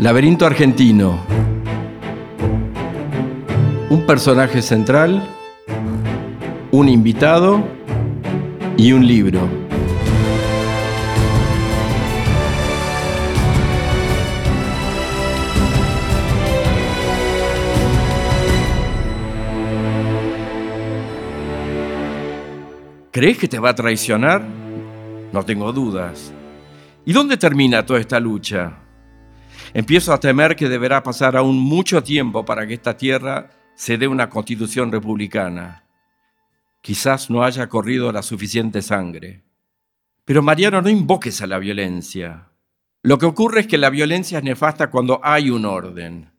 Laberinto argentino. Un personaje central, un invitado y un libro. ¿Crees que te va a traicionar? No tengo dudas. ¿Y dónde termina toda esta lucha? Empiezo a temer que deberá pasar aún mucho tiempo para que esta tierra se dé una constitución republicana. Quizás no haya corrido la suficiente sangre. Pero Mariano, no invoques a la violencia. Lo que ocurre es que la violencia es nefasta cuando hay un orden.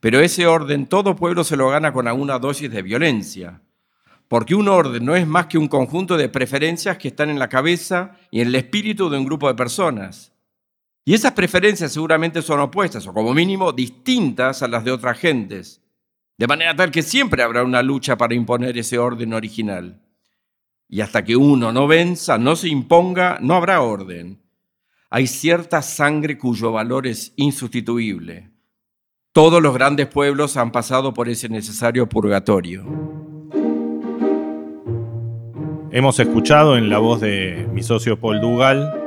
Pero ese orden todo pueblo se lo gana con alguna dosis de violencia. Porque un orden no es más que un conjunto de preferencias que están en la cabeza y en el espíritu de un grupo de personas. Y esas preferencias seguramente son opuestas, o como mínimo distintas a las de otras gentes, de manera tal que siempre habrá una lucha para imponer ese orden original. Y hasta que uno no venza, no se imponga, no habrá orden. Hay cierta sangre cuyo valor es insustituible. Todos los grandes pueblos han pasado por ese necesario purgatorio. Hemos escuchado en la voz de mi socio Paul Dugal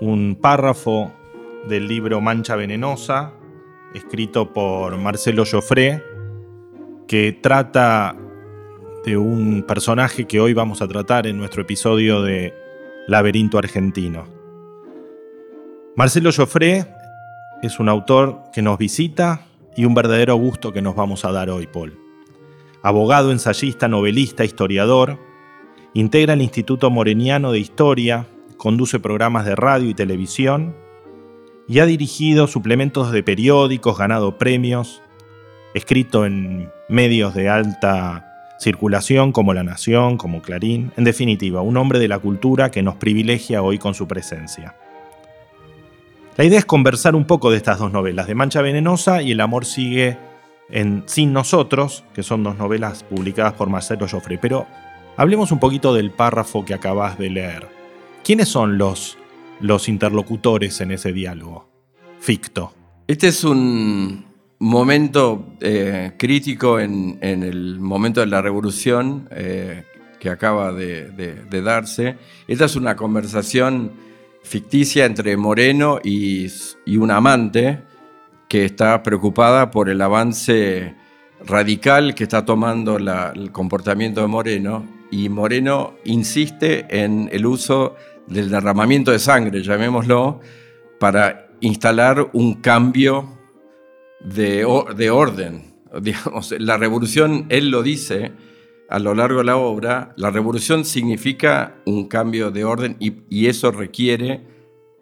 un párrafo del libro Mancha Venenosa, escrito por Marcelo Joffre, que trata de un personaje que hoy vamos a tratar en nuestro episodio de Laberinto Argentino. Marcelo Joffre es un autor que nos visita y un verdadero gusto que nos vamos a dar hoy, Paul. Abogado, ensayista, novelista, historiador, integra el Instituto Moreniano de Historia, conduce programas de radio y televisión y ha dirigido suplementos de periódicos, ganado premios, escrito en medios de alta circulación como La Nación, como Clarín, en definitiva, un hombre de la cultura que nos privilegia hoy con su presencia. La idea es conversar un poco de estas dos novelas, de Mancha Venenosa y El amor sigue en Sin Nosotros, que son dos novelas publicadas por Marcelo Joffre, pero hablemos un poquito del párrafo que acabas de leer. ¿Quiénes son los, los interlocutores en ese diálogo? Ficto. Este es un momento eh, crítico en, el momento de la revolución eh, que acaba de, darse. Esta es una conversación ficticia entre Moreno y, y un amante que está preocupada por el avance radical que está tomando el comportamiento de Moreno y Moreno insiste en el uso del derramamiento de sangre, llamémoslo, para instalar un cambio de, orden. Digamos, la revolución, él lo dice a lo largo de la obra, la revolución significa un cambio de orden y, eso requiere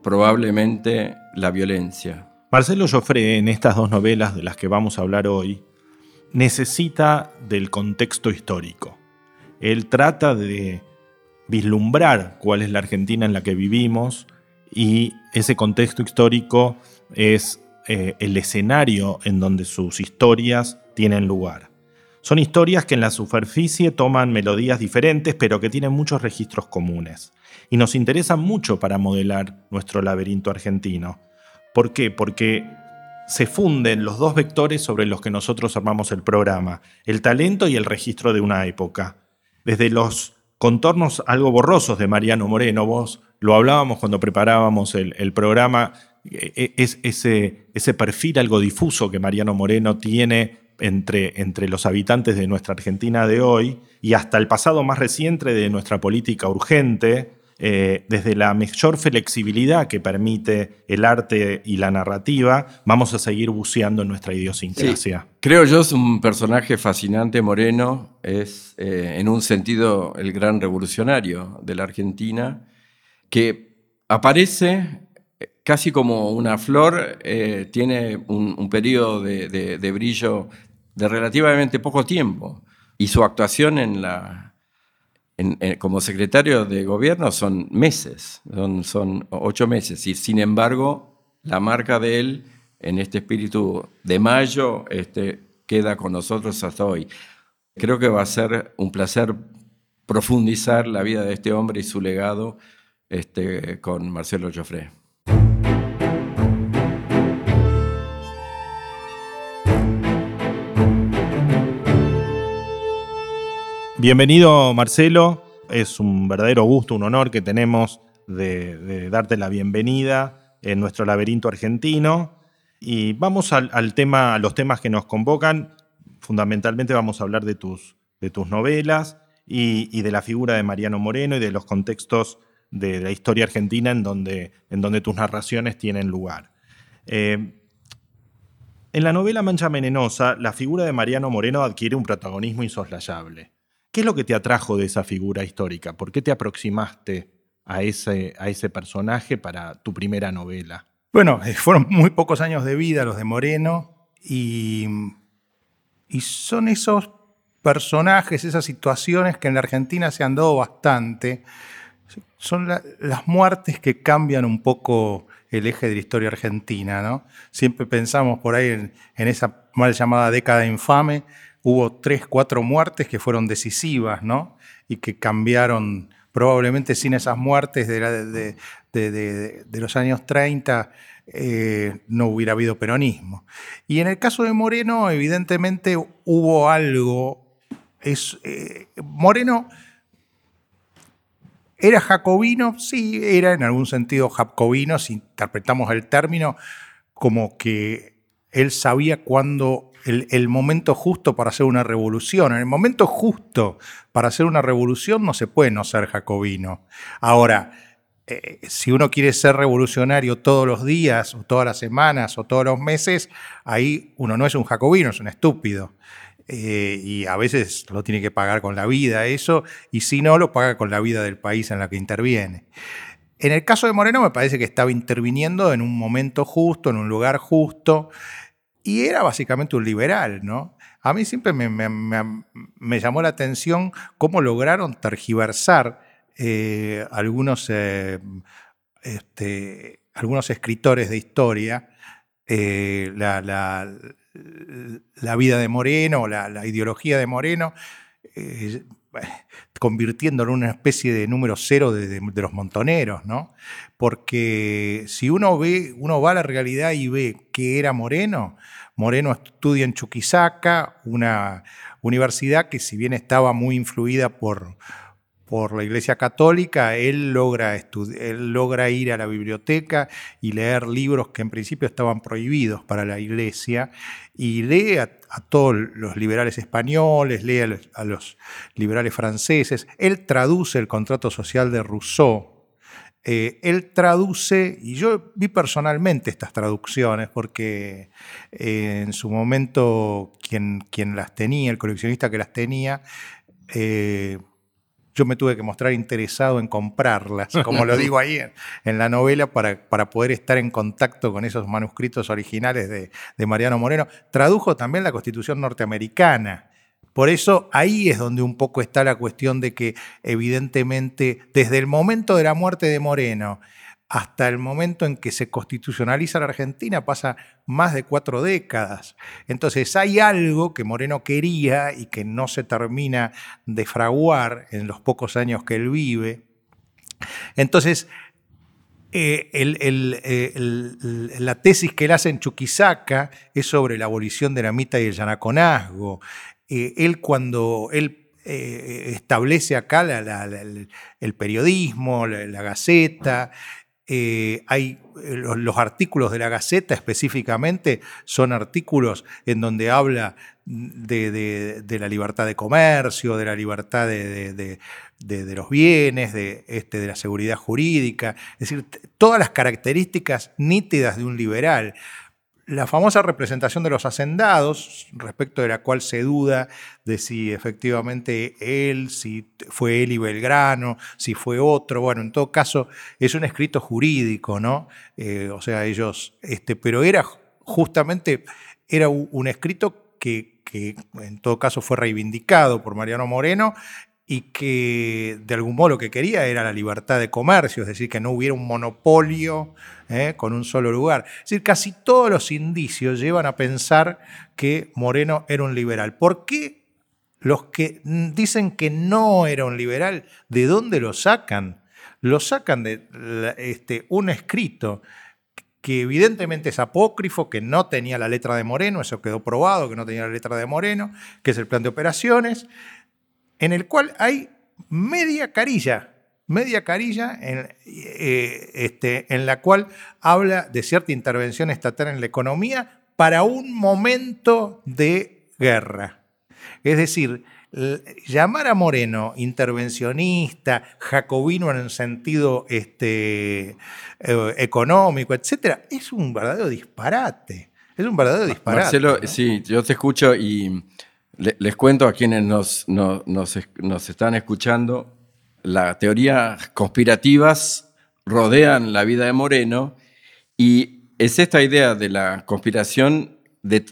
probablemente la violencia. Marcelo Joffre, en estas dos novelas de las que vamos a hablar hoy, necesita del contexto histórico. Él trata de vislumbrar cuál es la Argentina en la que vivimos y ese contexto histórico es eh, el escenario en donde sus historias tienen lugar. Son historias que en la superficie toman melodías diferentes, pero que tienen muchos registros comunes. Y nos interesan mucho para modelar nuestro laberinto argentino. ¿Por qué? Porque se funden los dos vectores sobre los que nosotros armamos el programa, el talento y el registro de una época. Desde los contornos algo borrosos de Mariano Moreno. Vos lo hablábamos cuando preparábamos el, programa, e, e, es, ese, ese, perfil algo difuso que Mariano Moreno tiene entre, entre los habitantes de nuestra Argentina de hoy y hasta el pasado más reciente de nuestra política urgente, eh, desde la mayor flexibilidad que permite el arte y la narrativa, vamos a seguir buceando en nuestra idiosincrasia. creo yo es un personaje fascinante, Moreno, es eh, en un sentido el gran revolucionario de la Argentina, que aparece eh, casi como una flor, tiene un, periodo de brillo de relativamente poco tiempo y su actuación en la, como secretario de gobierno son meses, son, ocho meses, y sin embargo la marca de él en este espíritu de mayo este, queda con nosotros hasta hoy. Creo que va a ser un placer profundizar la vida de este hombre y su legado este, con Marcelo Joffre. Bienvenido Marcelo, es un verdadero gusto, un honor que tenemos de, darte la bienvenida en nuestro laberinto argentino. Y vamos al, tema, a los temas que nos convocan. Fundamentalmente vamos a hablar de tus, de tus novelas y, de la figura de Mariano Moreno y de los contextos de la historia argentina en donde, en donde tus narraciones tienen lugar. Eh, en la novela Mancha Venenosa, la figura de Mariano Moreno adquiere un protagonismo insoslayable. ¿Qué es lo que te atrajo de esa figura histórica? ¿Por qué te aproximaste a ese, a ese personaje para tu primera novela? Bueno, eh, fueron muy pocos años de vida los de Moreno y, y son esos personajes, esas situaciones que en la Argentina se han dado bastante. Son las muertes que cambian un poco el eje de la historia argentina. ¿no? Siempre pensamos por ahí en, en esa mal llamada década infame, hubo tres, cuatro muertes que fueron decisivas ¿no? y que cambiaron probablemente sin esas muertes de, los años 30 eh, no hubiera habido peronismo. Y en el caso de Moreno, evidentemente hubo algo. Es, eh, Moreno era jacobino, sí, era en algún sentido jacobino, si interpretamos el término, como que él sabía cuándo el, momento justo para hacer una revolución. En el momento justo para hacer una revolución no se puede no ser jacobino. Ahora, eh, si uno quiere ser revolucionario todos los días, o todas las semanas, o todos los meses, ahí uno no es un jacobino, es un estúpido. Eh, y a veces lo tiene que pagar con la vida eso, y si no, lo paga con la vida del país en la que interviene. En el caso de Moreno me parece que estaba interviniendo en un momento justo, en un lugar justo, y era básicamente un liberal, ¿no? A mí siempre me, llamó la atención cómo lograron tergiversar eh, algunos, eh, este, algunos escritores de historia eh, la, la, vida de Moreno, la, ideología de Moreno, convirtiéndolo en una especie de número cero de, los montoneros, ¿no? Porque si uno ve, uno va a la realidad y ve que era Moreno, Moreno estudia en Chuquisaca, una universidad que si bien estaba muy influida por, por la Iglesia Católica, él logra, él logra ir a la biblioteca y leer libros que en principio estaban prohibidos para la Iglesia, y lee a, todos los liberales españoles, lee a los, liberales franceses, él traduce el contrato social de Rousseau, eh, él traduce, y yo vi personalmente estas traducciones, porque eh, en su momento quien, quien, las tenía, el coleccionista que las tenía, eh, yo me tuve que mostrar interesado en comprarlas, como lo digo ahí en, la novela, para, para, poder estar en contacto con esos manuscritos originales de, de Mariano Moreno. Tradujo también la Constitución norteamericana. Por eso ahí es donde un poco está la cuestión de que evidentemente desde el momento de la muerte de Moreno hasta el momento en que se constitucionaliza la Argentina pasa más de cuatro décadas. Entonces hay algo que Moreno quería y que no se termina de fraguar en los pocos años que él vive. Entonces, eh, eh, la tesis que él hace en Chuquisaca es sobre la abolición de la mitad y el yanaconazgo. Eh, él cuando él establece acá el periodismo, la, gaceta, eh, hay eh, los, artículos de la Gaceta específicamente son artículos en donde habla de, la libertad de comercio, de la libertad de, los bienes, este, de la seguridad jurídica, es decir, todas las características nítidas de un liberal la famosa representación de los hacendados, respecto de la cual se duda de si efectivamente él, si fue él y Belgrano, si fue otro, bueno, en todo caso es un escrito jurídico, ¿no? Eh, o sea, ellos, este, pero era justamente, era un escrito que, que en todo caso fue reivindicado por Mariano Moreno y que de algún modo lo que quería era la libertad de comercio, es decir, que no hubiera un monopolio ¿eh? con un solo lugar. Es decir, casi todos los indicios llevan a pensar que Moreno era un liberal. ¿Por qué los que dicen que no era un liberal, de dónde lo sacan? Lo sacan de este, un escrito que evidentemente es apócrifo, que no tenía la letra de Moreno, eso quedó probado, que no tenía la letra de Moreno, que es el plan de operaciones, en el cual hay media carilla, media carilla en, eh, este, en la cual habla de cierta intervención estatal en la economía para un momento de guerra. Es decir, llamar a Moreno intervencionista, jacobino en el sentido este, eh, económico, etc., es un verdadero disparate. Es un verdadero disparate. Marcelo, sí, yo te escucho y les cuento a quienes nos, nos, están escuchando, las teorías conspirativas rodean la vida de Moreno y es esta idea de la conspiración de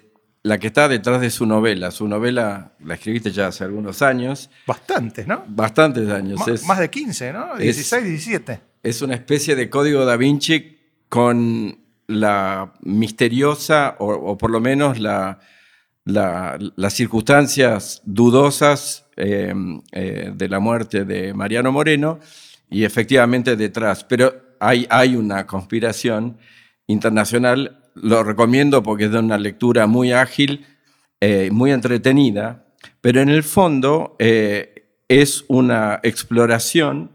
la que está detrás de su novela. Su novela la escribiste ya hace algunos años. Bastantes, ¿no? Bastantes años. más de 15, ¿no? 16, 17. Es una especie de código da Vinci con la misteriosa, o, por lo menos la, las circunstancias dudosas eh, eh, de la muerte de Mariano Moreno, y efectivamente detrás. Pero hay, hay una conspiración internacional lo recomiendo porque es de una lectura muy ágil, eh, muy entretenida, pero en el fondo eh, es una exploración,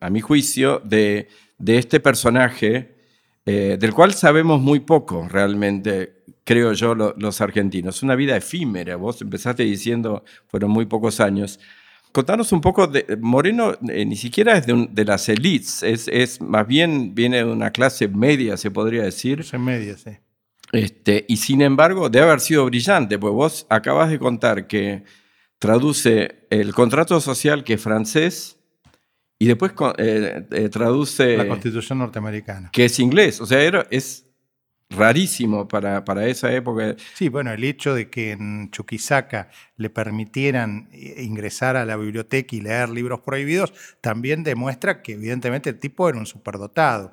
a mi juicio, de, este personaje del cual sabemos muy poco realmente, creo yo, los argentinos. Una vida efímera, vos empezaste diciendo, fueron muy pocos años. Contanos un poco, de, Moreno ni siquiera es de, las elites, es, es, más bien viene de una clase media, se podría decir. Clase media, sí. Este, y sin embargo, debe haber sido brillante, pues vos acabas de contar que traduce el contrato social que es francés y después eh, eh, traduce... La constitución norteamericana. Que es inglés, o sea, era, es rarísimo para, para, esa época. Sí, bueno, el hecho de que en Chuquisaca le permitieran eh, ingresar a la biblioteca y leer libros prohibidos también demuestra que evidentemente el tipo era un superdotado.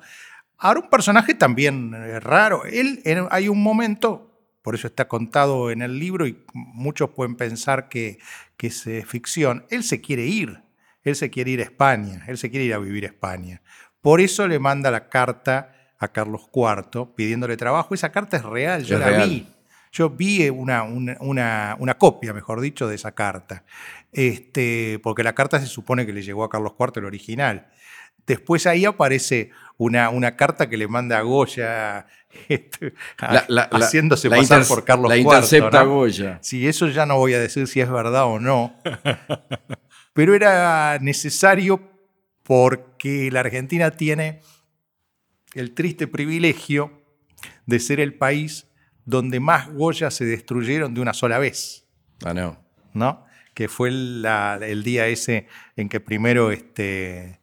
Ahora, un personaje también eh, raro. Él, hay un momento, por eso está contado en el libro y muchos pueden pensar que, que es eh, ficción. Él se quiere ir. Él se quiere ir a España. Él se quiere ir a vivir a España. Por eso le manda la carta a Carlos IV pidiéndole trabajo. Esa carta es real, yo la vi. Yo vi una, una, una, copia, mejor dicho, de esa carta. Este, porque la carta se supone que le llegó a Carlos IV el original. Después ahí aparece una, una carta que le manda a Goya este, haciéndose pasar por Carlos IV. La intercepta Goya. Sí, eso ya no voy a decir si es verdad o no. Pero era necesario porque la Argentina tiene el triste privilegio de ser el país donde más Goya se destruyeron de una sola vez. Ah, no. ¿No? Que fue el día ese en que primero este,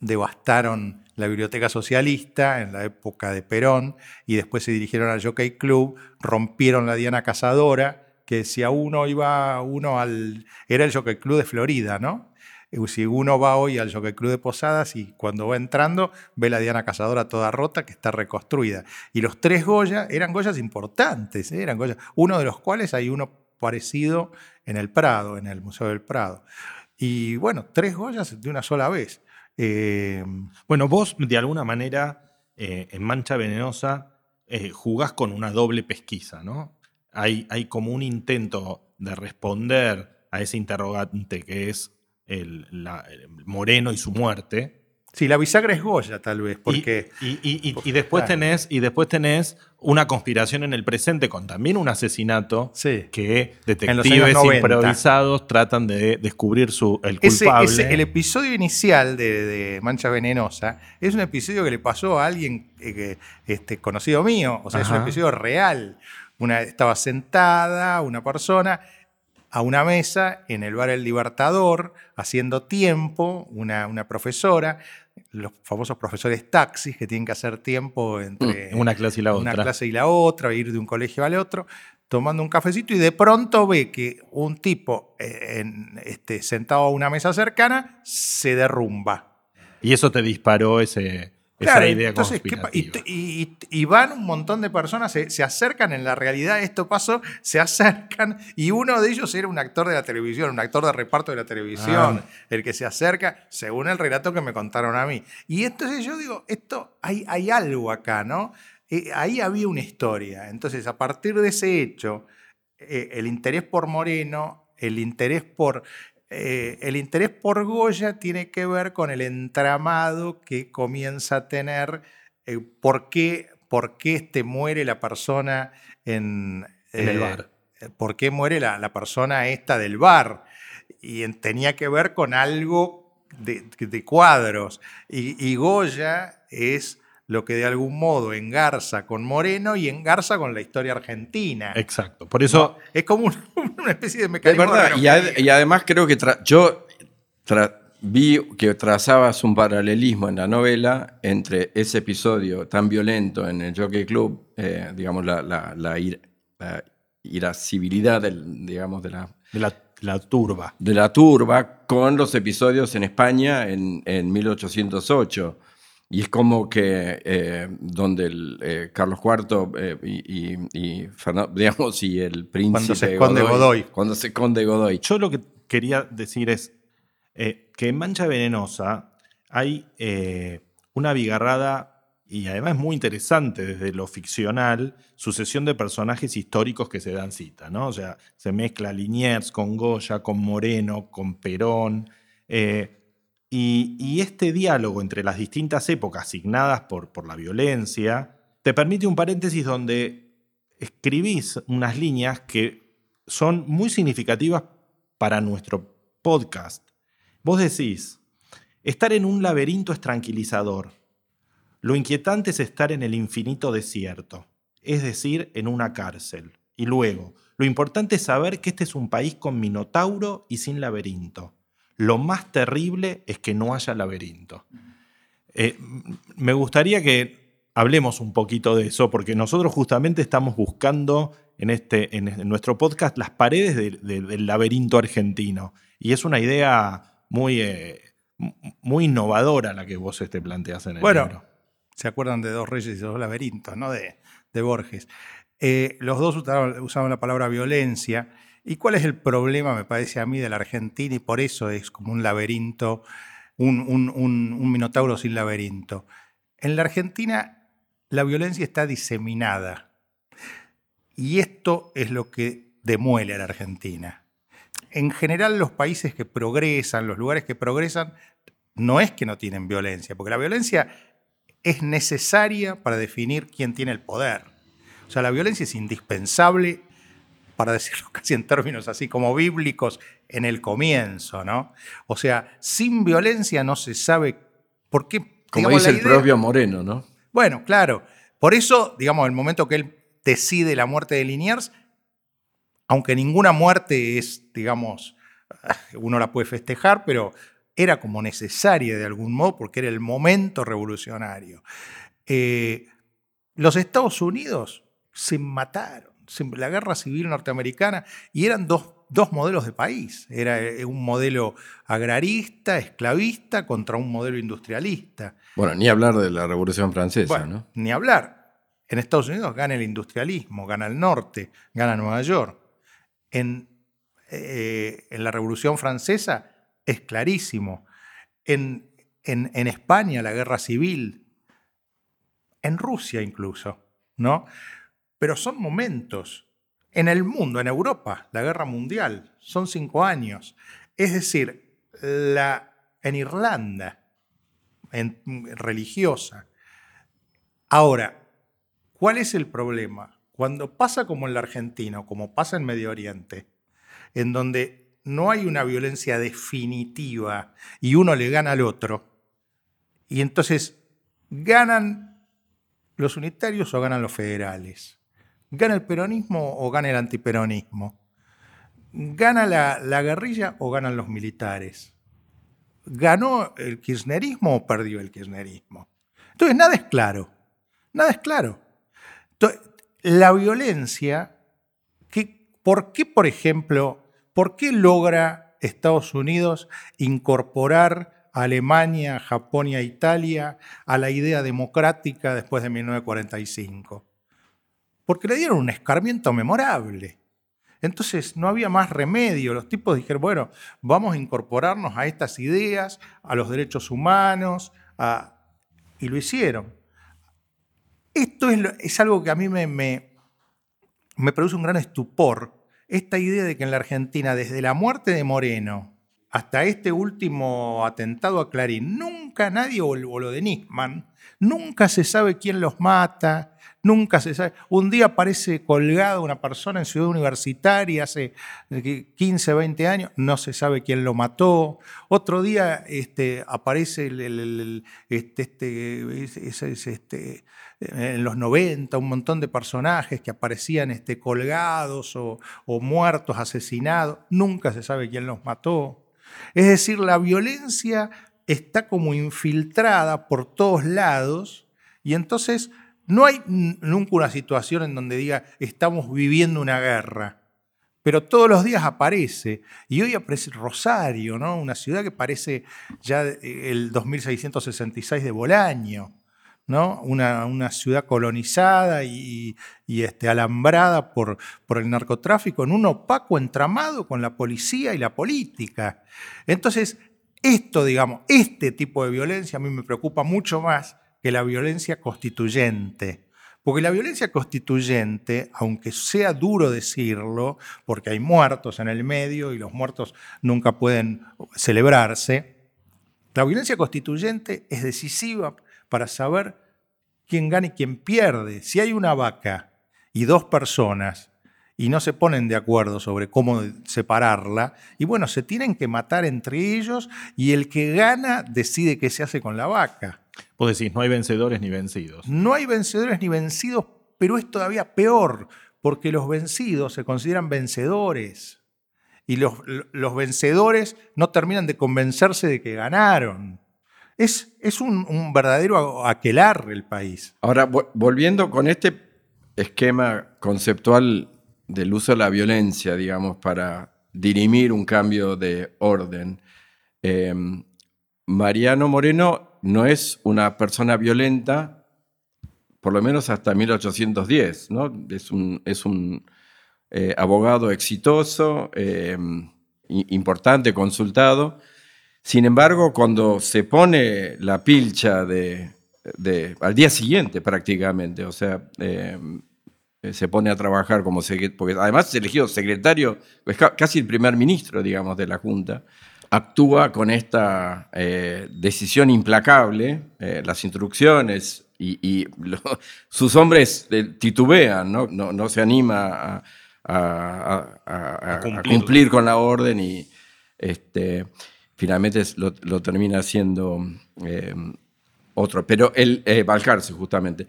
devastaron la biblioteca socialista en la época de Perón y después se dirigieron al Jockey Club, rompieron la Diana Cazadora, que si a uno iba uno al... era el Jockey Club de Florida, ¿no? Si uno va hoy al Jockey Club de Posadas y cuando va entrando ve la Diana Cazadora toda rota que está reconstruida. Y los tres Goya eran Goyas importantes, ¿eh? eran Goya, uno de los cuales hay uno parecido en el Prado, en el Museo del Prado. Y bueno, tres Goyas de una sola vez. Eh, bueno, vos de alguna manera eh, en Mancha Venenosa eh, jugás con una doble pesquisa, ¿no? Hay, hay, como un intento de responder a ese interrogante que es el Moreno y su muerte, Sí, la bisagra es Goya, tal vez, porque... Y, después, tenés, y después tenés una conspiración en el presente con también un asesinato que detectives improvisados tratan de descubrir su, el culpable. el episodio inicial de, Mancha Venenosa es un episodio que le pasó a alguien eh, este, conocido mío, o sea, es un episodio real. Una, estaba sentada una persona a una mesa en el bar El Libertador, haciendo tiempo, una, una profesora, los famosos profesores taxis que tienen que hacer tiempo entre mm, una clase y la otra. Una clase y la otra, ir de un colegio al otro, tomando un cafecito y de pronto ve que un tipo eh, en, este, sentado a una mesa cercana se derrumba. Y eso te disparó ese, esa idea entonces, y, van un montón de personas, se, acercan en la realidad, esto pasó, se acercan, y uno de ellos era un actor de la televisión, un actor de reparto de la televisión, ah. el que se acerca, según el relato que me contaron a mí. Y entonces yo digo, esto, hay, hay algo acá, ¿no? Eh, ahí había una historia. Entonces, a partir de ese hecho, eh, el interés por Moreno, el interés por eh, el interés por Goya tiene que ver con el entramado que comienza a tener, eh, por, qué, por qué este muere la persona en, En el bar. eh, ¿Por qué muere la, la persona esta del bar? Y en- tenía que ver con algo de, de cuadros. Y, y Goya es lo que de algún modo engarza con Moreno y engarza con la historia argentina. Exacto. Por eso, Es como un- una especie de Es mecanismo. verdad, y, ad- y además creo que tra- yo tra- vi que trazabas un paralelismo en la novela entre ese episodio tan violento en el Jockey Club, eh, digamos, la, la, la ir- la irascibilidad del, digamos, de la, de la, la turba. de la turba, con los episodios en España en, en 1808. Y es como que eh, donde el, eh, Carlos IV eh, y, y- y Fernan- digamos, y el príncipe Cuando se esconde Godoy. Cuando se esconde Godoy. Yo lo que quería decir es eh, que en Mancha Venenosa hay eh, una bigarrada y además muy interesante desde lo ficcional, sucesión de personajes históricos que se dan cita, ¿no? O sea, se mezcla Liniers con Goya, con Moreno, con Perón. eh, y, este diálogo entre las distintas épocas asignadas por, por la violencia te permite un paréntesis donde escribís unas líneas que son muy significativas para nuestro podcast. Vos decís, estar en un laberinto es tranquilizador. Lo inquietante es estar en el infinito desierto, es decir, en una cárcel. Y luego, lo importante es saber que este es un país con minotauro y sin laberinto. Lo más terrible es que no haya laberinto. Eh, me gustaría que hablemos un poquito de eso, porque nosotros justamente estamos buscando en, este, en, en nuestro podcast las paredes de- de- del laberinto argentino. Y es una idea muy, eh, muy innovadora la que vos este, planteas en el Bueno, libro. ¿Se acuerdan de Dos Reyes y Dos Laberintos, ¿no? De, de Borges. Eh, los dos usaban, usaban la palabra violencia. ¿Y cuál es el problema, me parece a mí, de la Argentina? Y por eso es como un laberinto, un, minotauro sin laberinto. En la Argentina la violencia está diseminada. Y esto es lo que demuele a la Argentina. En general, los países que progresan, los lugares que progresan, no es que no tienen violencia, porque la violencia es necesaria para definir quién tiene el poder. O sea, la violencia es indispensable, para decirlo casi en términos así como bíblicos, en el comienzo, ¿no? O sea, sin violencia no se sabe por qué. Como digamos, dice el propio Moreno, ¿no? Bueno, claro. Por eso, digamos, el momento que él decide la muerte de Liniers, aunque ninguna muerte es, digamos, uno la puede festejar, pero era como necesaria de algún modo porque era el momento revolucionario. Eh, los Estados Unidos se mataron, la guerra civil norteamericana, y eran dos, dos modelos de país. Era eh, un modelo agrarista, esclavista, contra un modelo industrialista. Bueno, ni hablar de la Revolución Francesa, Bueno, ¿no? ni hablar. En Estados Unidos gana el industrialismo, gana el norte, gana Nueva York. En, eh, en la Revolución Francesa es clarísimo. En, en- en España la guerra civil, en Rusia incluso, ¿no? Pero son momentos. En el mundo, en Europa, la guerra mundial, son cinco años. Es decir, en Irlanda, en- religiosa. Ahora, ¿cuál es el problema? Cuando pasa como en la Argentina o como pasa en Medio Oriente, en donde no hay una violencia definitiva y uno le gana al otro, y entonces ganan los unitarios o ganan los federales, gana el peronismo o gana el antiperonismo, gana la, la guerrilla o ganan los militares. ¿Ganó el kirchnerismo o perdió el kirchnerismo? Entonces, nada es claro. Nada es claro. Entonces, la violencia, ¿qué- ¿por qué, por ejemplo, por qué logra Estados Unidos incorporar a Alemania, Japón y a Italia a la idea democrática después de 1945? Porque le dieron un escarmiento memorable. Entonces no había más remedio. Los tipos dijeron, bueno, vamos a incorporarnos a estas ideas, a los derechos humanos, y lo hicieron. Esto es, algo que a mí me, me, me produce un gran estupor. Esta idea de que en la Argentina, desde la muerte de Moreno hasta este último atentado a Clarín, nunca nadie, o lo de Nisman, nunca se sabe quién los mata, Nunca se sabe. Un día aparece colgado una persona en Ciudad Universitaria hace 15, eh, 20 años, no se sabe quién lo mató. Otro día este, aparece en los 90 un montón de personajes que aparecían este, colgados o muertos, asesinados. Nunca se sabe quién los mató. Es decir, la violencia está como infiltrada por todos lados y entonces no hay nunca una situación en donde diga estamos viviendo una guerra, pero todos los días aparece. Y hoy aparece Rosario, ¿no? una ciudad que parece ya el 2666 de Bolaño. ¿no? Una, una ciudad colonizada y, este, alambrada por, por el narcotráfico en un opaco entramado con la policía y la política. Entonces, esto, digamos, este tipo de violencia a mí me preocupa mucho más que la violencia constituyente. Porque la violencia constituyente, aunque sea duro decirlo, porque hay muertos en el medio y los muertos nunca pueden celebrarse, la violencia constituyente es decisiva para saber quién gana y quién pierde. Si hay una vaca y dos personas y no se ponen de acuerdo sobre cómo separarla, y bueno, se tienen que matar entre ellos y el que gana decide qué se hace con la vaca. Vos decís, no hay vencedores ni vencidos. No hay vencedores ni vencidos, pero es todavía peor, porque los vencidos se consideran vencedores. Y los, los vencedores no terminan de convencerse de que ganaron. Es, es un, un, verdadero aquelar el país. Ahora, volviendo con este esquema conceptual del uso de la violencia, digamos, para dirimir un cambio de orden, eh, Mariano Moreno no es una persona violenta, por lo menos hasta 1810, ¿no? Es un, es un eh, abogado exitoso, eh, importante, consultado. Sin embargo, cuando se pone la pilcha de, al día siguiente prácticamente, o sea, eh, se pone a trabajar como secretario, porque además es elegido secretario, es casi el primer ministro, digamos, de la Junta actúa con esta eh, decisión implacable, eh, las instrucciones y, sus hombres eh, titubean, no, no, se anima a, cumplir. con la orden y este, finalmente lo, termina haciendo otro, pero el Balcarce justamente.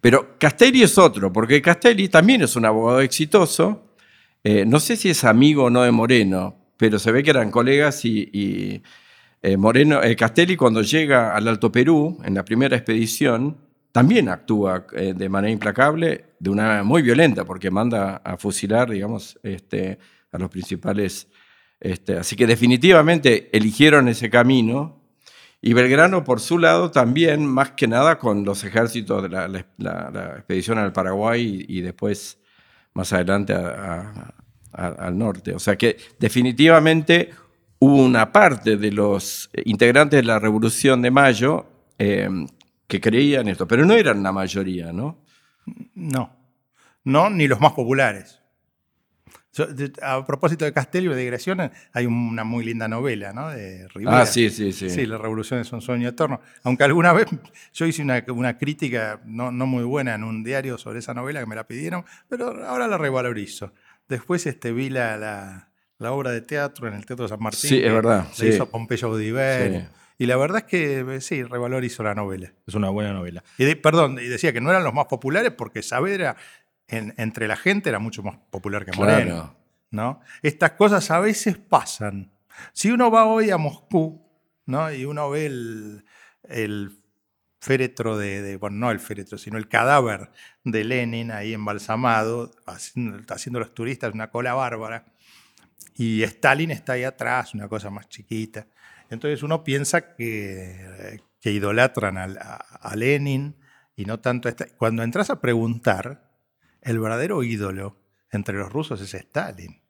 Pero Castelli es otro, porque Castelli también es un abogado exitoso, no sé si es amigo o no de Moreno, pero se ve que eran colegas y, eh, Moreno, eh, Castelli cuando llega al Alto Perú, en la primera expedición, también actúa eh, de manera implacable, de una manera muy violenta, porque manda a fusilar, digamos, este, a los principales. Este, así que definitivamente eligieron ese camino. Y Belgrano, por su lado, también, más que nada, con los ejércitos de la, expedición al Paraguay y, después, más adelante, a al norte. O sea que definitivamente hubo una parte de los integrantes de la Revolución de Mayo eh, que creían esto, pero no eran la mayoría, ¿no? No, no, ni los más populares. A propósito de Castello y de digresión, hay una muy linda novela, ¿no? De Rivera. Ah, sí, sí, sí. Sí, La Revolución es un sueño eterno. Aunque alguna vez yo hice una, una crítica no, no, muy buena en un diario sobre esa novela que me la pidieron, pero ahora la revalorizo. Después este, vi la, la, obra de teatro en el Teatro de San Martín. Sí, es verdad. La hizo Pompeyo Audiver. Y la verdad es que eh, sí, revalorizo la novela. Es una buena novela. Y perdón, y decía que no eran los más populares porque Saavedra entre la gente era mucho más popular que Moreno. ¿no? Estas cosas a veces pasan. Si uno va hoy a Moscú ¿no? y uno ve el, el féretro de, bueno, no el féretro, sino el cadáver de Lenin ahí embalsamado, haciendo, haciendo los turistas una cola bárbara. Y Stalin está ahí atrás, una cosa más chiquita. Entonces uno piensa que, que idolatran a, Lenin y no tanto a Cuando entras a preguntar, el verdadero ídolo entre los rusos es Stalin,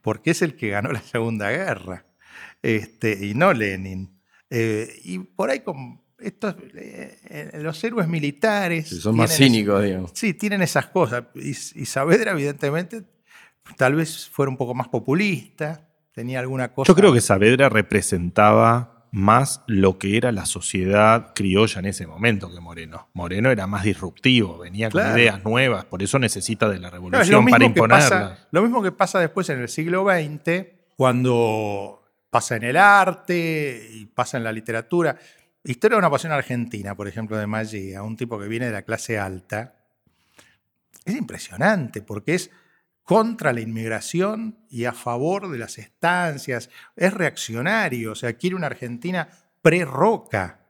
porque es el que ganó la Segunda Guerra, este, y no Lenin. Eh, y por ahí estos, eh, eh, los héroes militares. son más cínicos, digamos. Sí, tienen esas cosas. Y, Saavedra, evidentemente, tal vez fuera un poco más populista, tenía alguna cosa. Yo creo que Saavedra representaba más lo que era la sociedad criolla en ese momento que Moreno. Moreno era más disruptivo, venía con ideas nuevas, por eso necesita de la Claro, es revolución para imponerla. pasa- lo mismo que pasa después en el siglo XX, cuando pasa en el arte y pasa en la literatura. Historia de una pasión argentina, por ejemplo, de Maggia, un tipo que viene de la clase alta, es impresionante porque es contra la inmigración y a favor de las estancias, es reaccionario, o sea, quiere una Argentina pre-roca,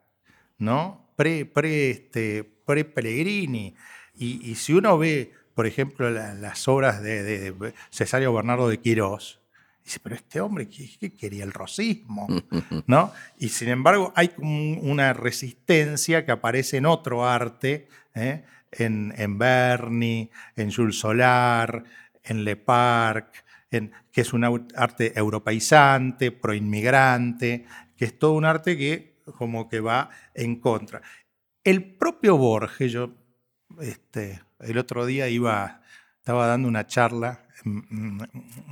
¿no? Pre, pre, este, pre Pellegrini. Y, y si uno ve, por ejemplo, la- las obras de, de- de Cesario Bernardo de Quirós, dice, pero este hombre, ¿qué, qué quería? El rosismo, ¿no? Y sin embargo, hay una resistencia que aparece en otro arte, ¿eh? en, en Berni, en Jules Solar, en Le Parc, en, que es un arte europeizante, proinmigrante, que es todo un arte que como que va en contra. El propio Borges, yo este, el otro día iba, estaba dando una charla en,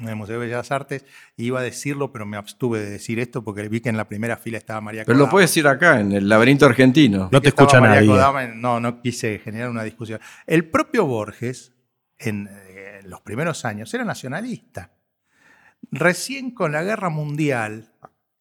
el Museo de Bellas Artes iba a decirlo, pero me abstuve de decir esto porque vi que en la primera fila estaba María Pero lo puedes decir acá, en el laberinto argentino. No te escucha María nadie. Kodama, no, no quise generar una discusión. El propio Borges, en eh, los primeros años, era nacionalista. Recién con la guerra mundial,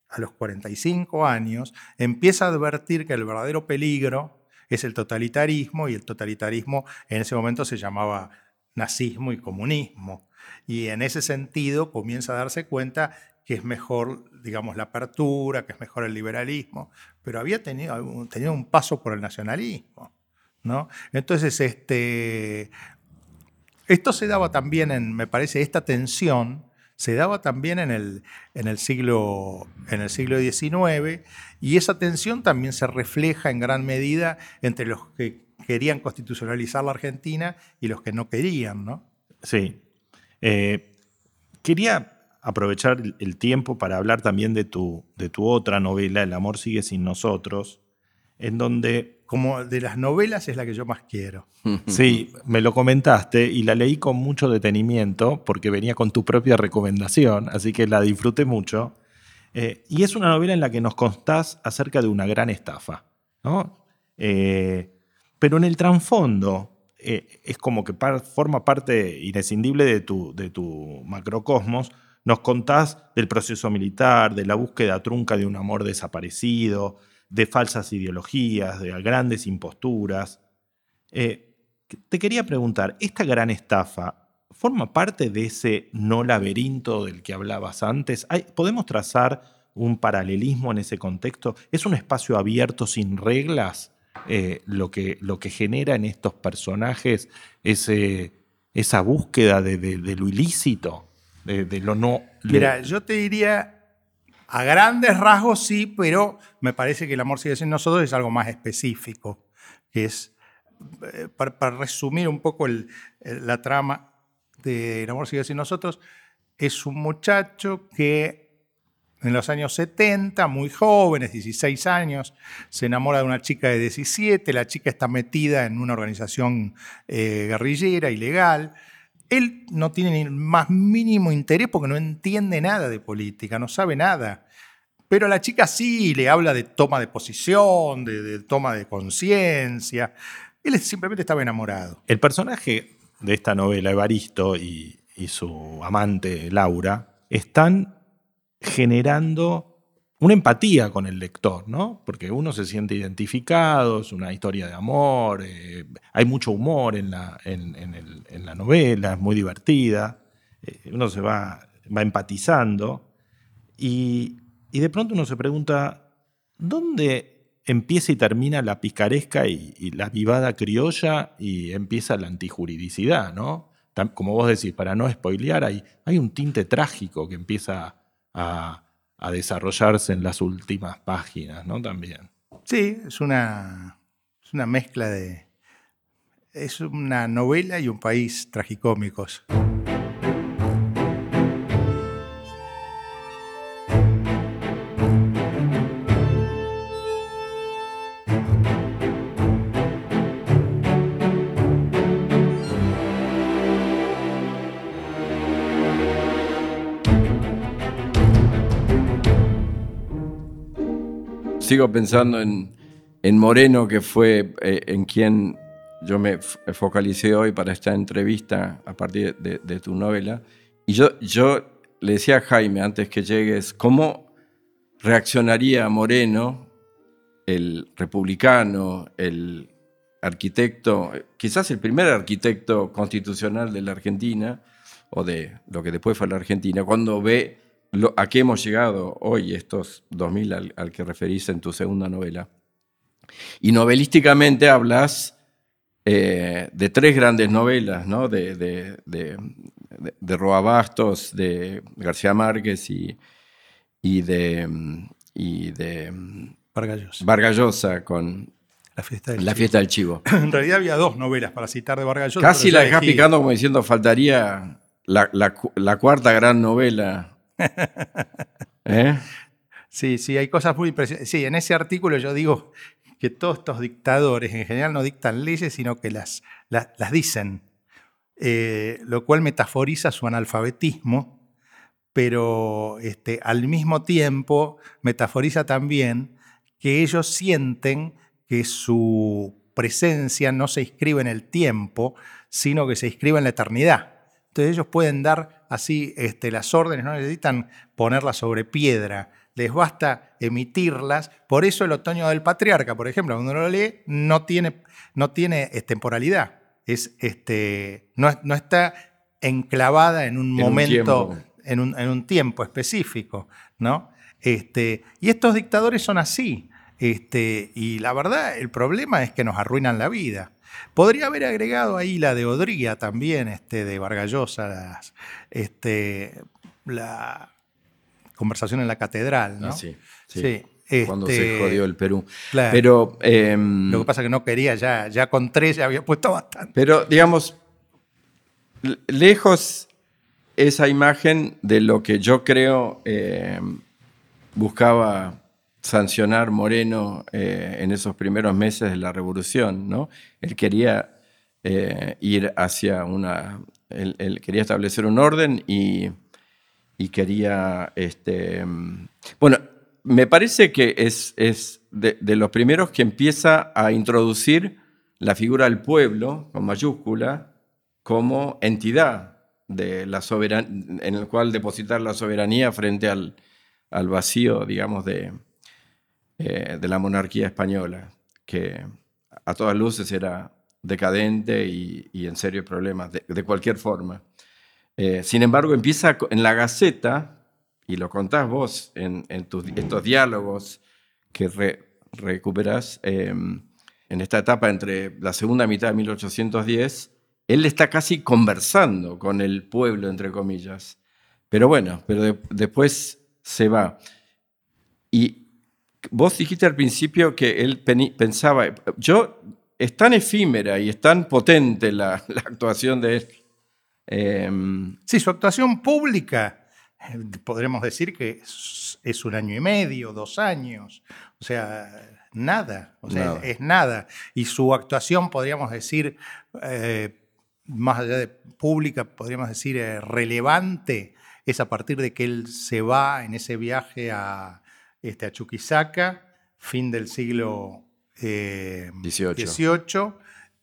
a los 45 años, empieza a advertir que el verdadero peligro es el totalitarismo y el totalitarismo en ese momento se llamaba nazismo y comunismo. Y en ese sentido comienza a darse cuenta que es mejor, digamos, la apertura, que es mejor el liberalismo, pero había tenido, tenido un paso por el nacionalismo. ¿no? Entonces, este, esto se daba también en, me parece, esta tensión se daba también en el, en el, siglo, en el siglo XIX y esa tensión también se refleja en gran medida entre los que querían constitucionalizar la Argentina y los que no querían, ¿no? Sí. Eh, quería aprovechar el- tiempo para hablar también de tu, de tu otra novela, El amor sigue sin nosotros, en donde, Como de las novelas es la que yo más quiero. sí, me lo comentaste y la leí con mucho detenimiento porque venía con tu propia recomendación, así que la disfruté mucho. Eh, y es una novela en la que nos contás acerca de una gran estafa, ¿no? Eh, pero en el trasfondo eh, es como que forma parte inescindible de tu, de tu macrocosmos. Nos contás del proceso militar, de la búsqueda trunca de un amor desaparecido, de falsas ideologías, de grandes imposturas. Eh, te quería preguntar, ¿esta gran estafa forma parte de ese no laberinto del que hablabas antes? ¿Hay- ¿Podemos trazar un paralelismo en ese contexto? ¿Es un espacio abierto sin reglas eh, lo, que, lo que genera en estos personajes ese, esa búsqueda de, lo ilícito, de, de lo no... Mira, yo te diría, a grandes rasgos sí, pero me parece que el amor sigue siendo nosotros es algo más específico, que es, eh, para, resumir un poco el- el- la trama de El amor sigue siendo nosotros, es un muchacho que en los años 70, muy jóvenes, 16 años, se enamora de una chica de 17, la chica está metida en una organización eh, guerrillera, ilegal. Él no tiene ni el más mínimo interés porque no entiende nada de política, no sabe nada. Pero la chica sí le habla de toma de posición, de, de toma de conciencia. Él simplemente estaba enamorado. El personaje de esta novela, Evaristo, y, y su amante Laura, están generando una empatía con el lector, ¿no? Porque uno se siente identificado, es una historia de amor, eh, hay mucho humor en la, en- en la novela, es muy divertida, eh, uno se va, va empatizando y, y de pronto uno se pregunta, ¿dónde empieza y termina la picaresca y, la vivada criolla y empieza la antijuridicidad, ¿no? Como vos decís, para no spoilear, hay, hay un tinte trágico que empieza a, desarrollarse en las últimas páginas, ¿no? También. Sí, es una, es una mezcla de... Es una novela y un país tragicómicos. Sigo pensando en, en Moreno, que fue eh, en quien yo me focalicé hoy para esta entrevista a partir de, de, tu novela. Y yo, yo le decía a Jaime antes que llegues, ¿cómo reaccionaría Moreno, el republicano, el arquitecto, quizás el primer arquitecto constitucional de la Argentina, o de lo que después fue la Argentina, cuando ve a qué hemos llegado hoy, estos 2000 al, al que referís en tu segunda novela. Y novelísticamente hablas eh, de tres grandes novelas, ¿no? de, de, de, de, Roa Bastos, de García Márquez y, y de, y de Vargallosa. con la fiesta, del, la fiesta del Chivo. En realidad había dos novelas para citar de Vargallosa. Casi la dejas picando como diciendo faltaría la, la, la cuarta gran novela. ¿Eh? Sí, sí, hay cosas muy impresionantes. Sí, en ese artículo yo digo que todos estos dictadores en general no dictan leyes, sino que las, las, dicen, eh, lo cual metaforiza su analfabetismo, pero este, al mismo tiempo metaforiza también que ellos sienten que su presencia no se inscribe en el tiempo, sino que se inscribe en la eternidad. Entonces ellos pueden dar así este, las órdenes, no necesitan ponerlas sobre piedra, les basta emitirlas. Por eso el otoño del patriarca, por ejemplo, cuando uno lo lee, no tiene, no tiene temporalidad. Es, este, no, no, está enclavada en un momento, en, un, en, un, tiempo específico. ¿no? Este, y estos dictadores son así. Este, y la verdad, el problema es que nos arruinan la vida. Podría haber agregado ahí la de Odría también, este, de Vargallosa, este, la, conversación en la catedral, ¿no? Ah, sí, sí. Cuando se este, jodió el Perú. Claro. Pero, em, Lo que pasa es que no quería, ya, ya con tres ya había puesto bastante. Pero, digamos, lejos esa imagen de lo que yo creo em, buscaba sancionar Moreno eh, en esos primeros meses de la revolución, ¿no? Él quería eh, ir hacia una... él, quería establecer un orden y y quería, este, bueno, me parece que es, es de, los primeros que empieza a introducir la figura del pueblo, con mayúscula, como entidad de la en el cual depositar la soberanía frente al, al vacío, digamos, de, eh, de la monarquía española, que a todas luces era decadente y, en serios problemas, de, cualquier forma. Eh, sin embargo, empieza en la Gaceta, y lo contás vos en, estos diálogos que recuperas em, en esta etapa entre la segunda mitad de 1810, él está casi conversando con el pueblo, entre comillas. Pero bueno, pero después se va. Y vos dijiste al principio que él pensaba, yo, es tan efímera y es tan potente la, la actuación de él Em, sí, su actuación pública, eh, podremos decir que es, un año y medio, dos años, o sea, nada, o sea, Es, nada. Y su actuación, podríamos decir, eh, más allá de pública, podríamos decir eh, relevante, es a partir de que él se va en ese viaje a, este, a Chuquisaca, fin del siglo XVIII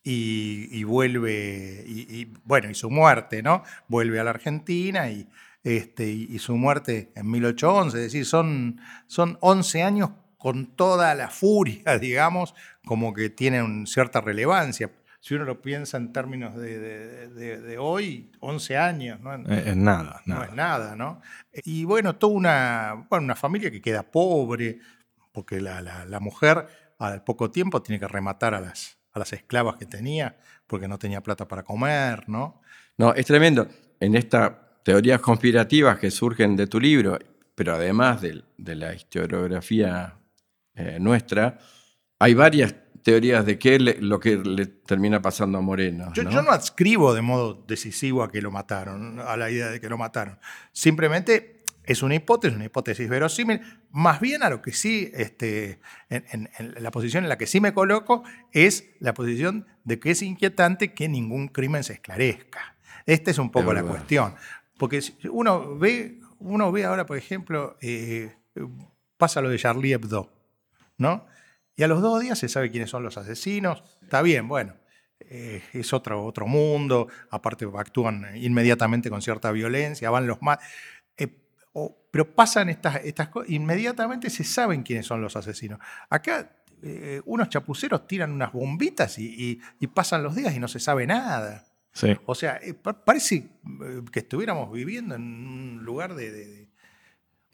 y, vuelve, y, bueno, y su muerte, ¿no? Vuelve a la Argentina y, este, y, su muerte en 1811, es decir, son, son 11 años con toda la furia, digamos, como que tienen cierta relevancia. Si uno lo piensa en términos de, hoy, 11 años, ¿no? Es nada, No es nada, ¿no? Y bueno, toda una, una familia que queda pobre, porque la, la mujer al poco tiempo tiene que rematar a las, a las esclavas que tenía porque no tenía plata para comer, ¿no? No, es tremendo. En estas teorías conspirativas que surgen de tu libro, pero además de, la historiografía eh, nuestra, hay varias teorías de qué es lo que le termina pasando a Moreno. Yo, yo, no adscribo de modo decisivo a que lo mataron, a la idea de que lo mataron. Simplemente es una hipótesis, una hipótesis verosímil. Más bien a lo que sí, este, en, la posición en la que sí me coloco, es la posición de que es inquietante que ningún crimen se esclarezca. Esta es un poco la cuestión. Porque uno ve, uno ve ahora, por ejemplo, eh, pasa lo de Charlie Hebdo. ¿no? Y a los dos días se sabe quiénes son los asesinos. Está bien, bueno, eh, es otro, otro mundo. Aparte, actúan inmediatamente con cierta violencia, van los más. Eh, pero pasan estas, estas cosas, inmediatamente se saben quiénes son los asesinos. Acá eh, unos chapuceros tiran unas bombitas y, pasan los días y no se sabe nada. O sea, parece que estuviéramos viviendo en un lugar de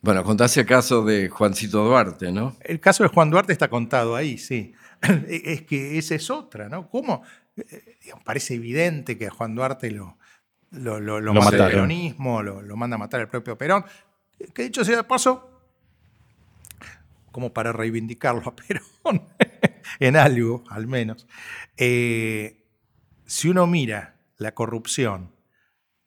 bueno, contaste el caso de Juancito Duarte, ¿no? El caso de Juan Duarte está contado ahí, sí. es que esa es otra, ¿no? ¿Cómo? Eh, parece evidente que a Juan Duarte lo, lo, lo, mata el peronismo, lo, manda a matar el propio Perón. Que dicho sea de paso, como para reivindicarlo a Perón, en algo al menos. Eh, si uno mira la corrupción,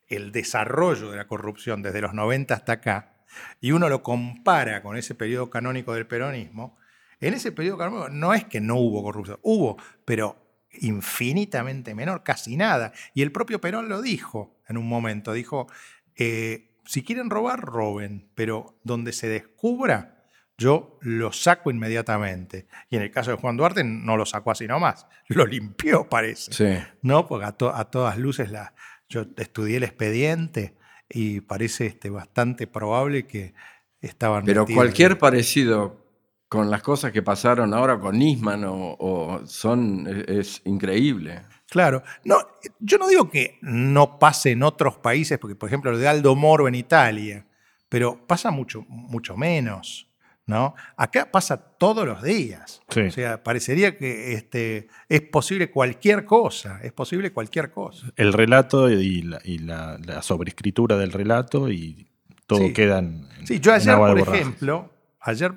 el desarrollo de la corrupción desde los 90 hasta acá, y uno lo compara con ese periodo canónico del peronismo, en ese periodo canónico no es que no hubo corrupción, hubo, pero infinitamente menor, casi nada. Y el propio Perón lo dijo en un momento, dijo, eh, si quieren robar, roben, pero donde se descubra, yo lo saco inmediatamente. Y en el caso de Juan Duarte no lo sacó así nomás, lo limpió, parece. Sí. ¿No? Porque a, a todas luces la, yo estudié el expediente y parece este, bastante probable que estaban. Pero cualquier parecido con las cosas que pasaron ahora con Nisman o, son es, increíble. Claro, no, yo no digo que no pase en otros países, porque por ejemplo lo de Aldo Moro en Italia, pero pasa mucho, mucho menos. ¿No? Acá pasa todos los días. O sea, parecería que este, es posible cualquier cosa, es posible cualquier cosa. El relato y la, sobreescritura del relato y todo queda en, Sí, yo ayer, por ejemplo, ayer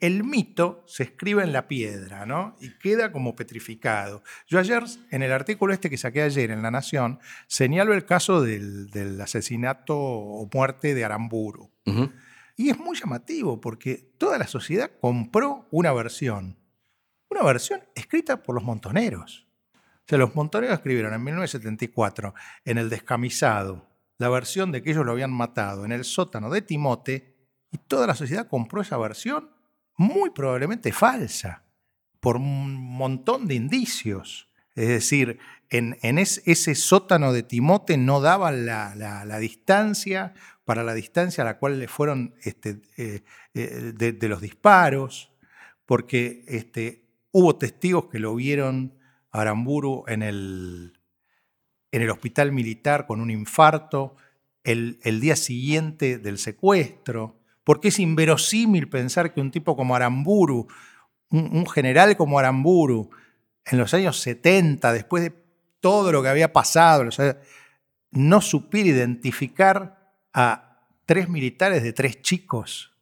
el mito se escribe en la piedra, ¿no? Y queda como petrificado. Yo ayer, en el artículo este que saqué ayer en La Nación, señalo el caso del, asesinato o muerte de Aramburu. Y es muy llamativo porque toda la sociedad compró una versión, una versión escrita por los montoneros. O sea, los montoneros escribieron en 1974 en El Descamisado la versión de que ellos lo habían matado en el sótano de Timote y toda la sociedad compró esa versión muy probablemente falsa por un montón de indicios. Es decir, en, ese sótano de Timote no daban la, distancia para la distancia a la cual le fueron este, eh, eh, de, los disparos, porque este, hubo testigos que lo vieron a Aramburu en el, en el hospital militar con un infarto el, día siguiente del secuestro, porque es inverosímil pensar que un tipo como Aramburu, un, general como Aramburu, en los años 70, después de todo lo que había pasado, no supiera identificar a tres militares de tres chicos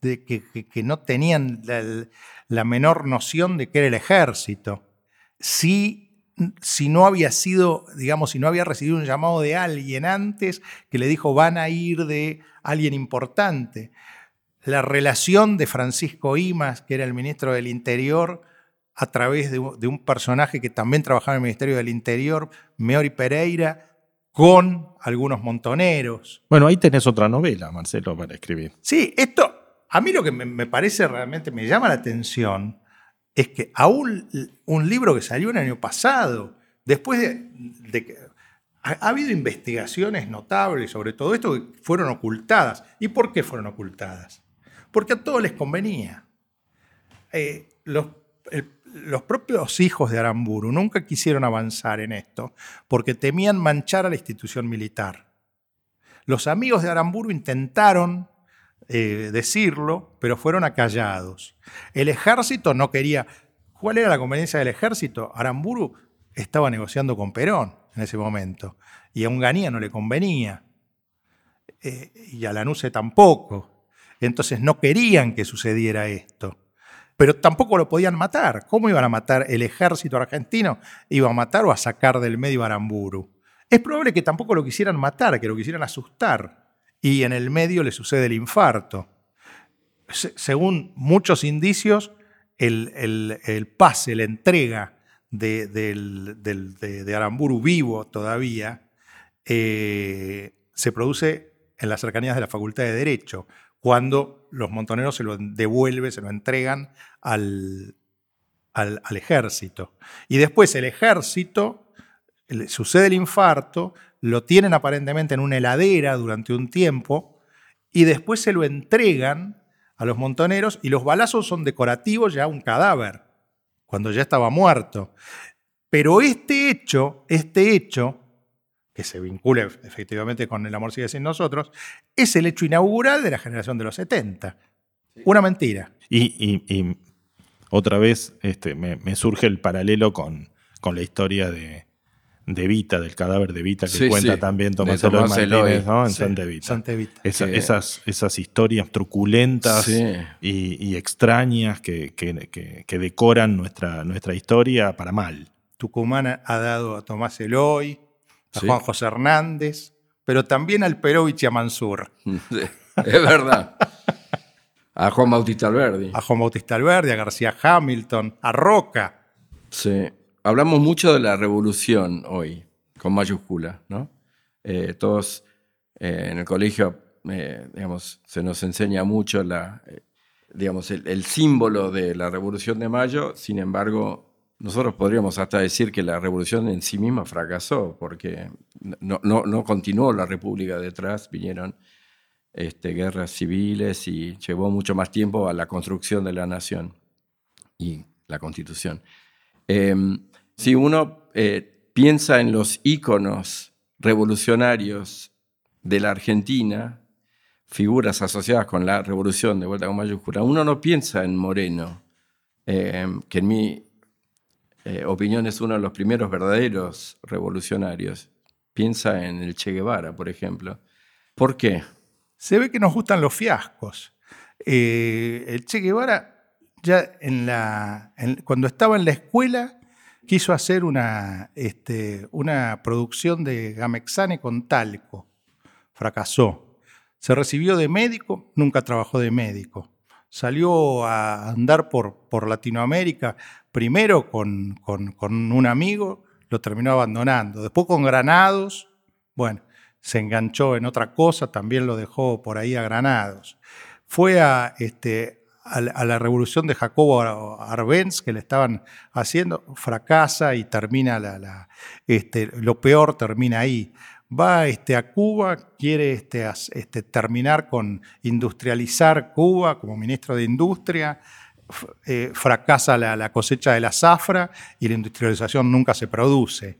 de, que, no tenían la, menor noción de qué era el ejército. Si, si no había sido, digamos, si no había recibido un llamado de alguien antes que le dijo van a ir de alguien importante. La relación de Francisco Imas, que era el ministro del Interior, a través de, de un personaje que también trabajaba en el Ministerio del Interior, Meori Pereira, con algunos montoneros. Bueno, ahí tenés otra novela, Marcelo, para escribir. Sí, esto, a mí lo que me, parece realmente, me llama la atención, es que aún un libro que salió el año pasado, después de, que ha, habido investigaciones notables sobre todo esto que fueron ocultadas. ¿Y por qué fueron ocultadas? Porque a todos les convenía. Eh, los, el, los propios hijos de Aramburu nunca quisieron avanzar en esto porque temían manchar a la institución militar. Los amigos de Aramburu intentaron eh, decirlo, pero fueron acallados. El ejército no quería. ¿Cuál era la conveniencia del ejército? Aramburu estaba negociando con Perón en ese momento y a Unganía no le convenía eh, y a Lanuse tampoco. Entonces no querían que sucediera esto pero tampoco lo podían matar. ¿Cómo iban a matar el ejército argentino? Iba a matar o a sacar del medio a Aramburu. Es probable que tampoco lo quisieran matar, que lo quisieran asustar. Y en el medio le sucede el infarto. según muchos indicios, el, pase, la entrega de, Aramburu vivo todavía, eh, se produce en las cercanías de la Facultad de Derecho, cuando los montoneros se lo devuelven, se lo entregan al, al, ejército. Y después el ejército, sucede el infarto, lo tienen aparentemente en una heladera durante un tiempo y después se lo entregan a los montoneros y los balazos son decorativos ya un cadáver, cuando ya estaba muerto. Pero este hecho, este hecho, que se vincula efectivamente con el amor sigue sin nosotros, es el hecho inaugural de la generación de los 70. Una mentira. y otra vez este, me, surge el paralelo con, con la historia de, de Vita, del cadáver de Vita, que cuenta también Tomás, Eloy ¿no? en Santa Evita. esas, esas historias truculentas y, extrañas que, que, decoran nuestra, nuestra historia para mal. Tucumán ha dado a Tomás Eloy, a Juan José Hernández, pero también al Perovich y a Mansur. es verdad. A Juan Bautista Alberdi. A Juan Bautista Alberdi, a García Hamilton, a Roca. Sí. Hablamos mucho de la revolución hoy, con mayúscula, ¿no? Eh, todos eh, en el colegio, eh, digamos, se nos enseña mucho la, digamos, el, símbolo de la revolución de mayo, sin embargo, nosotros podríamos hasta decir que la revolución en sí misma fracasó, porque no, no, no continuó la república detrás, vinieron este, guerras civiles y llevó mucho más tiempo a la construcción de la nación y la constitución. Em, si uno eh, piensa en los íconos revolucionarios de la Argentina, figuras asociadas con la revolución de vuelta con mayúscula, uno no piensa en Moreno, em, que en mi eh, opinión es uno de los primeros verdaderos revolucionarios. Piensa en el Che Guevara, por ejemplo. ¿Por qué? se ve que nos gustan los fiascos. Eh, el Che Guevara, ya cuando estaba en la escuela, quiso hacer una, este, una producción de Gamexane con talco. Fracasó. Se recibió de médico, nunca trabajó de médico. Salió a andar por, Latinoamérica, primero con, un amigo, lo terminó abandonando. Después con Granados, bueno, se enganchó en otra cosa, también lo dejó por ahí a Granados. Fue a, este, a, la revolución de Jacobo Arbenz que le estaban haciendo, fracasa y termina la, este, lo peor termina ahí. Va este, a Cuba, quiere este, este, terminar con industrializar Cuba como ministro de Industria, eh, fracasa la, cosecha de la zafra y la industrialización nunca se produce.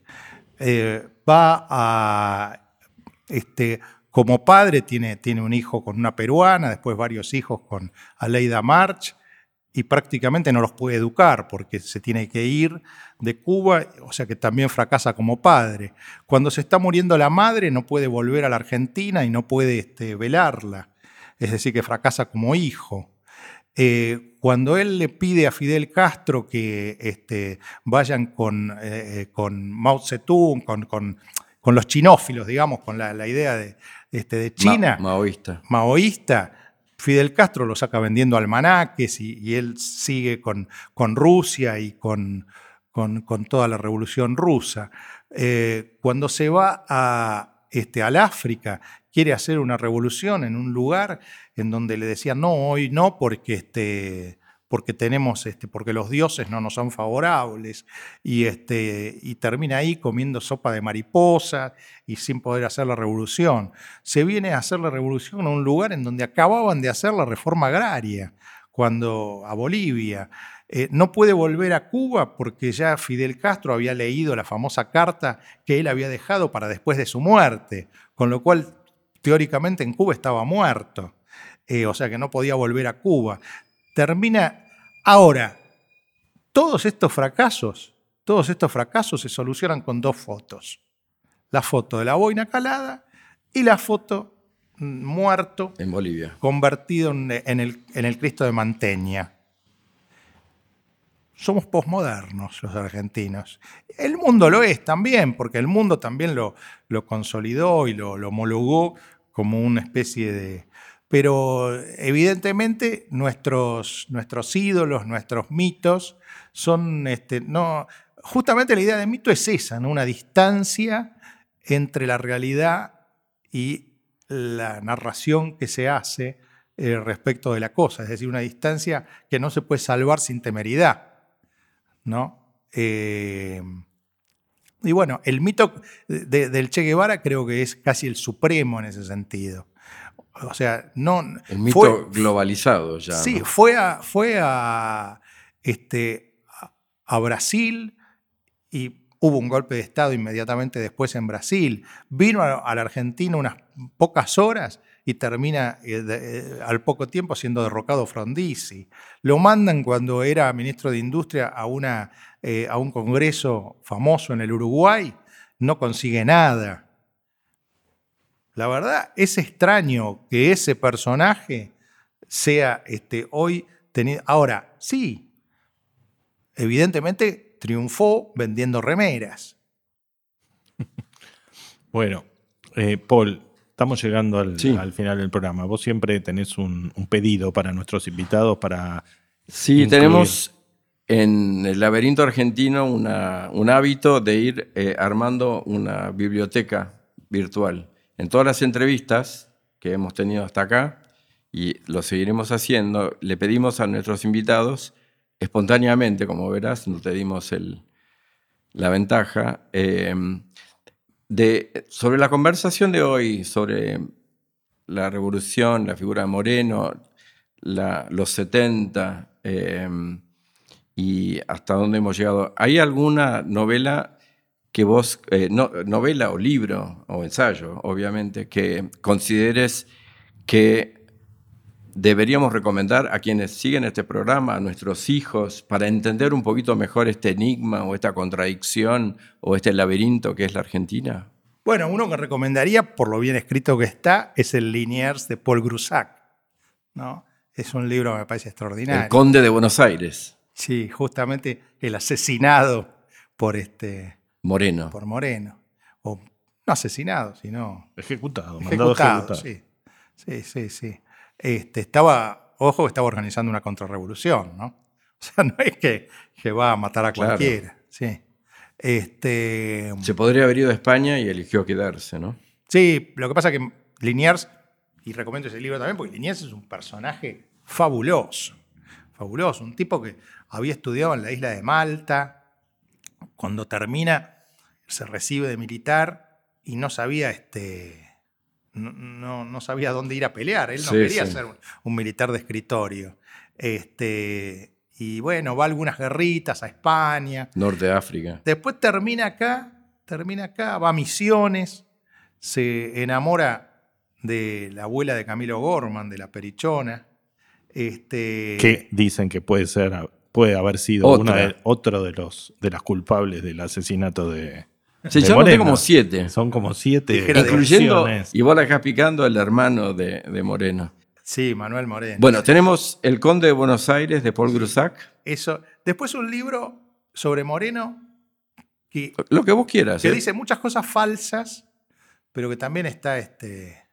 Eh, va a como padre tiene, tiene un hijo con una peruana, después varios hijos con Aleida March, y prácticamente no los puede educar porque se tiene que ir de Cuba, o sea que también fracasa como padre. Cuando se está muriendo la madre no puede volver a la Argentina y no puede este, velarla, es decir, que fracasa como hijo. Eh, cuando él le pide a Fidel Castro que este, vayan con, eh, eh, con Mao Zedong, con, con con los chinófilos, digamos, con la, idea de, este, de China. maoísta. Maoísta. Fidel Castro lo saca vendiendo almanaques y, él sigue con, con Rusia y con, con, toda la revolución rusa. Eh, cuando se va a, este, al África, quiere hacer una revolución en un lugar en donde le decían, no, hoy no, porque este, porque tenemos, este, porque los dioses no nos son favorables, y, este, y termina ahí comiendo sopa de mariposa y sin poder hacer la revolución. Se viene a hacer la revolución a un lugar en donde acababan de hacer la reforma agraria, cuando a Bolivia. Eh, no puede volver a Cuba porque ya Fidel Castro había leído la famosa carta que él había dejado para después de su muerte, con lo cual teóricamente en Cuba estaba muerto. Eh, o sea que no podía volver a Cuba. Termina Ahora, todos estos fracasos, todos estos fracasos se solucionan con dos fotos. La foto de la boina calada y la foto mm, muerto. En Bolivia. Convertido en, el, en el, Cristo de Manteña. Somos posmodernos los argentinos. El mundo lo es también, porque el mundo también lo, lo consolidó y lo, lo homologó como una especie de, pero evidentemente nuestros, nuestros ídolos, nuestros mitos son, este, no, justamente la idea de mito es esa, ¿no? una distancia entre la realidad y la narración que se hace eh, respecto de la cosa, es decir, una distancia que no se puede salvar sin temeridad. ¿no? Eh, y bueno, el mito del Che Guevara creo que es casi el supremo en ese sentido. O sea, no. El mito globalizado ya. Sí, fue a, fue a, este, a Brasil y hubo un golpe de Estado inmediatamente después en Brasil. Vino a, la Argentina unas pocas horas y termina eh, eh, al poco tiempo siendo derrocado Frondizi. Lo mandan cuando era ministro de Industria a, una, eh, a un congreso famoso en el Uruguay, no consigue nada. La verdad, es extraño que ese personaje sea este, hoy tenido. Ahora, sí, evidentemente triunfó vendiendo remeras. Bueno, Paul, Estamos llegando al, final del programa. Vos siempre tenés un, pedido para nuestros invitados para. Sí, tenemos en el laberinto argentino un hábito de ir eh, armando una biblioteca virtual. En todas las entrevistas que hemos tenido hasta acá, y lo seguiremos haciendo, le pedimos a nuestros invitados, espontáneamente, como verás, no te dimos la ventaja, eh, sobre la conversación de hoy, sobre la revolución, la figura de Moreno, los 70 em, y hasta dónde hemos llegado, ¿hay alguna novela que vos, eh, novela o libro o ensayo, obviamente, que consideres que deberíamos recomendar a quienes siguen este programa, a nuestros hijos, para entender un poquito mejor este enigma o esta contradicción o este laberinto que es la Argentina? Bueno, uno que recomendaría, por lo bien escrito que está, es el Liniers de Paul Grusac. ¿no? Es un libro que me parece extraordinario. El Conde de Buenos Aires. Sí, justamente el asesinado por este. Moreno. Por Moreno. O no asesinado, sino. Ejecutado, ejecutado, Sí, sí, sí. sí. Este, estaba, ojo, estaba organizando una contrarrevolución, ¿no? O sea, no es que, que va a matar a cualquiera. Sí. Este, Se podría haber ido a España y eligió quedarse, ¿no? Sí, lo que pasa es que Liniers, y recomiendo ese libro también, porque Liniers es un personaje fabuloso, fabuloso, un tipo que había estudiado en la isla de Malta, cuando termina se recibe de militar y no sabía este, no, no, sabía dónde ir a pelear. Él no quería ser un, militar de escritorio. Este, y bueno, va a algunas guerritas a España. Norte de África. Después termina acá, termina acá, va a Misiones, se enamora de la abuela de Camilo Gorman, de la Perichona. Este, que dicen que puede ser, puede haber sido una de, otro de los de las culpables del asesinato de, se llaman como siete. Son como siete. Incluyendo, y vos la estás picando, el hermano de, de, Moreno. Sí, Manuel Moreno. Bueno, tenemos El Conde de Buenos Aires de Paul Grusac. Eso. Después un libro sobre Moreno. Que, Lo que vos quieras. Que ¿eh? dice muchas cosas falsas, pero que también está este,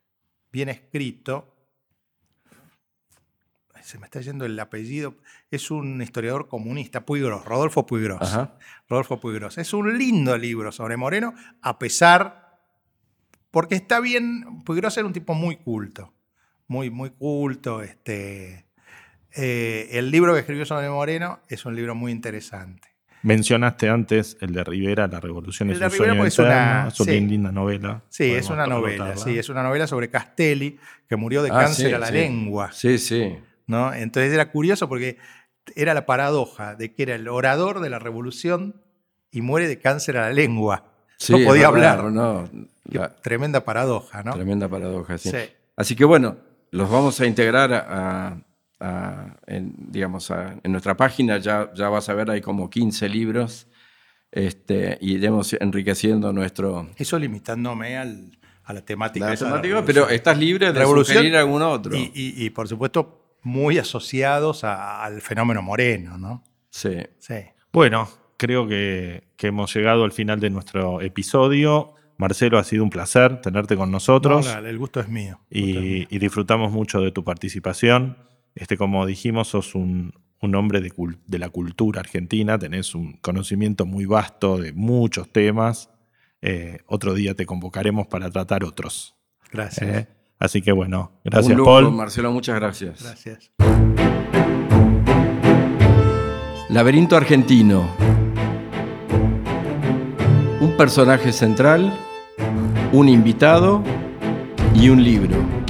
bien escrito se me está yendo el apellido, es un historiador comunista, Puigros, Rodolfo Puigros. Rodolfo Puigros. Es un lindo libro sobre Moreno, a pesar, porque está bien, Puigros era un tipo muy culto, muy, muy culto. Este, eh, el libro que escribió sobre Moreno es un libro muy interesante. Mencionaste antes el de Rivera, La Revolución es un sueño es una, linda novela. Sí, es una novela, sí, es una novela sobre Castelli, que murió de ah, cáncer a la lengua. Sí, sí. Entonces era curioso porque era la paradoja de que era el orador de la revolución y muere de cáncer a la lengua. no podía hablar. No, Tremenda paradoja, ¿no? Tremenda paradoja, sí. Así que bueno, los vamos a integrar en, digamos, en nuestra página. Ya, ya vas a ver, hay como 15 libros. Este, y iremos enriqueciendo nuestro... Eso limitándome al, a la temática. pero estás libre de sugerir algún otro. y, por supuesto, muy asociados al fenómeno moreno, ¿no? Sí. sí. Bueno, creo que, hemos llegado al final de nuestro episodio. Marcelo, ha sido un placer tenerte con nosotros. el gusto es mío. Y, disfrutamos mucho de tu participación. Este, como dijimos, sos un, hombre de, la cultura argentina, tenés un conocimiento muy vasto de muchos temas. Eh, otro día te convocaremos para tratar otros. Gracias. Eh, Así que bueno, gracias Un lujo, Paul. Marcelo, muchas gracias. Gracias. Laberinto argentino. Un personaje central, un invitado y un libro.